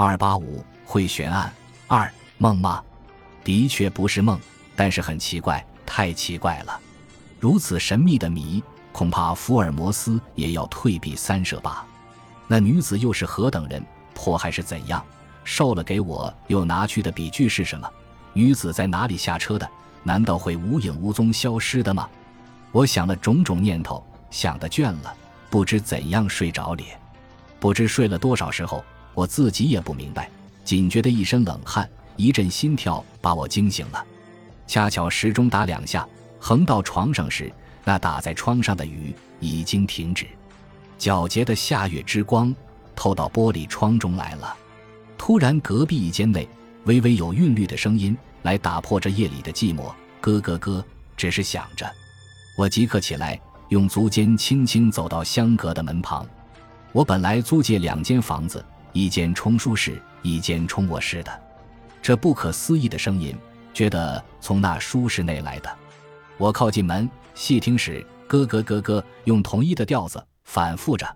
二八五会悬案二梦吗？的确不是梦，但是很奇怪，太奇怪了。如此神秘的谜，恐怕福尔摩斯也要退避三舍吧。那女子又是何等人？迫害是怎样？受了给我又拿去的笔具是什么？女子在哪里下车的？难道会无影无踪消失的吗？我想了种种念头，想得倦了，不知怎样睡着了。不知睡了多少时候，我自己也不明白，仅觉得一身冷汗，一阵心跳把我惊醒了。恰巧时钟打两下，横到床上时，那打在窗上的雨已经停止。皎洁的夏月之光透到玻璃窗中来了。突然，隔壁一间内微微有韵律的声音来打破这夜里的寂寞，咯咯咯，只是响着。我即刻起来，用足尖轻轻走到相隔的门旁。我本来租借两间房子，一间冲书室，一间冲卧室的。这不可思议的声音，觉得从那书室内来的。我靠近门细听时，咯咯咯咯，用同一的调子反复着。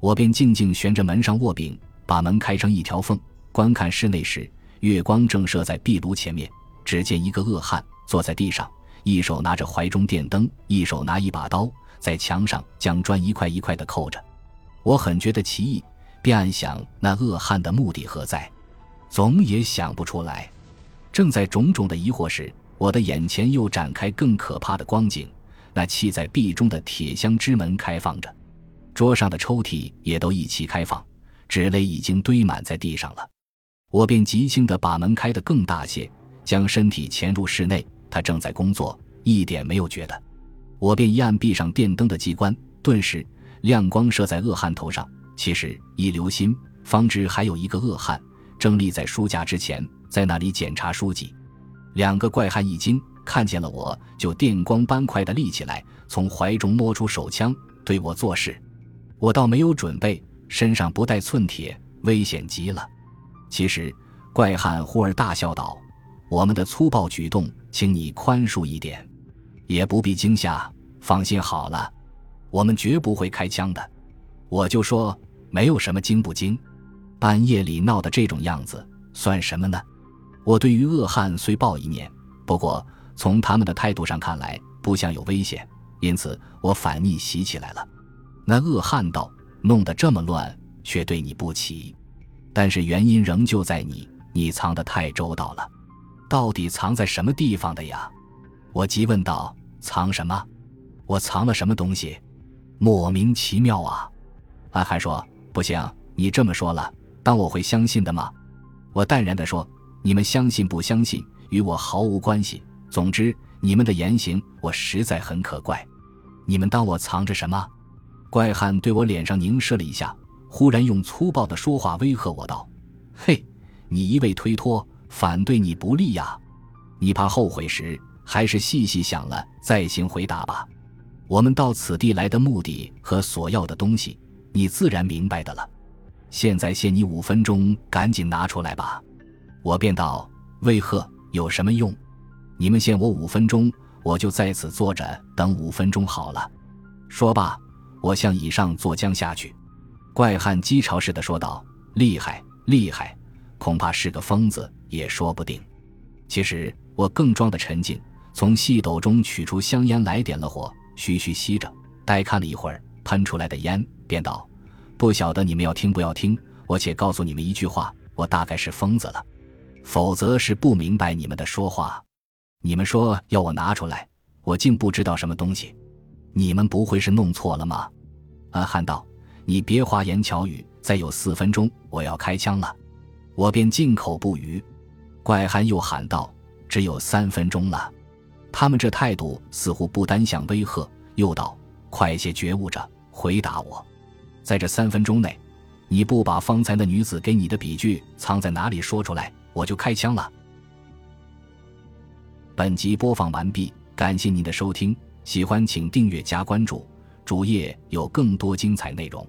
我便静静悬着门上握柄，把门开成一条缝。观看室内时，月光正射在壁炉前面。只见一个恶汉坐在地上，一手拿着怀中电灯，一手拿一把刀，在墙上将砖一块一块的扣着。我很觉得奇异，便暗想那恶汉的目的何在，总也想不出来。正在种种的疑惑时，我的眼前又展开更可怕的光景：那砌在壁中的铁箱之门开放着，桌上的抽屉也都一齐开放，纸类已经堆满在地上了。我便极轻地把门开得更大些，将身体潜入室内。他正在工作，一点没有觉得。我便一按闭上电灯的机关，顿时亮光射在恶汉头上。其实一留心，方知还有一个恶汉正立在书架之前，在那里检查书籍。两个怪汉一惊，看见了我就电光般快地立起来，从怀中摸出手枪对我做事。我倒没有准备，身上不带寸铁，危险极了。其实，怪汉忽而大笑道：“我们的粗暴举动，请你宽恕一点，也不必惊吓。放心好了，我们绝不会开枪的。”我就说：“没有什么惊不惊，半夜里闹的这种样子，算什么呢？”我对于恶汉虽抱一念，不过从他们的态度上看来，不像有危险，因此我反逆袭起来了。那恶汉道：“弄得这么乱，却对你不起。”但是原因仍旧在你，你藏得太周到了，到底藏在什么地方的呀？我急问道：“藏什么？我藏了什么东西？莫名其妙啊！”安还说：“不行，你这么说了，当我会相信的吗？”我淡然地说：“你们相信不相信，与我毫无关系。总之，你们的言行我实在很可怪。你们当我藏着什么？”怪汉对我脸上凝视了一下。忽然用粗暴的说话威吓我道：“嘿，你一味推脱，反对你不利呀！你怕后悔时，还是细细想了再行回答吧。我们到此地来的目的和所要的东西，你自然明白的了。现在限你五分钟，赶紧拿出来吧。”我便道：“为何？有什么用？你们限我五分钟，我就在此坐着等五分钟好了。”说罢，我向以上坐将下去。怪汉讥嘲似的说道：“厉害，厉害，恐怕是个疯子也说不定。”其实我更装的沉静，从细斗中取出香烟来，点了火，徐徐吸着，待看了一会儿，喷出来的烟，便道：“不晓得你们要听不要听？我且告诉你们一句话：我大概是疯子了，否则是不明白你们的说话。你们说要我拿出来，我竟不知道什么东西。你们不会是弄错了吗？”安汉道。你别花言巧语，再有四分钟，我要开枪了。我便静口不语。怪汉又喊道：“只有三分钟了。”他们这态度似乎不单想威吓，又道：“快些觉悟着，回答我，在这三分钟内，你不把方才那女子给你的笔具藏在哪里说出来，我就开枪了。”本集播放完毕，感谢您的收听，喜欢请订阅加关注，主页有更多精彩内容。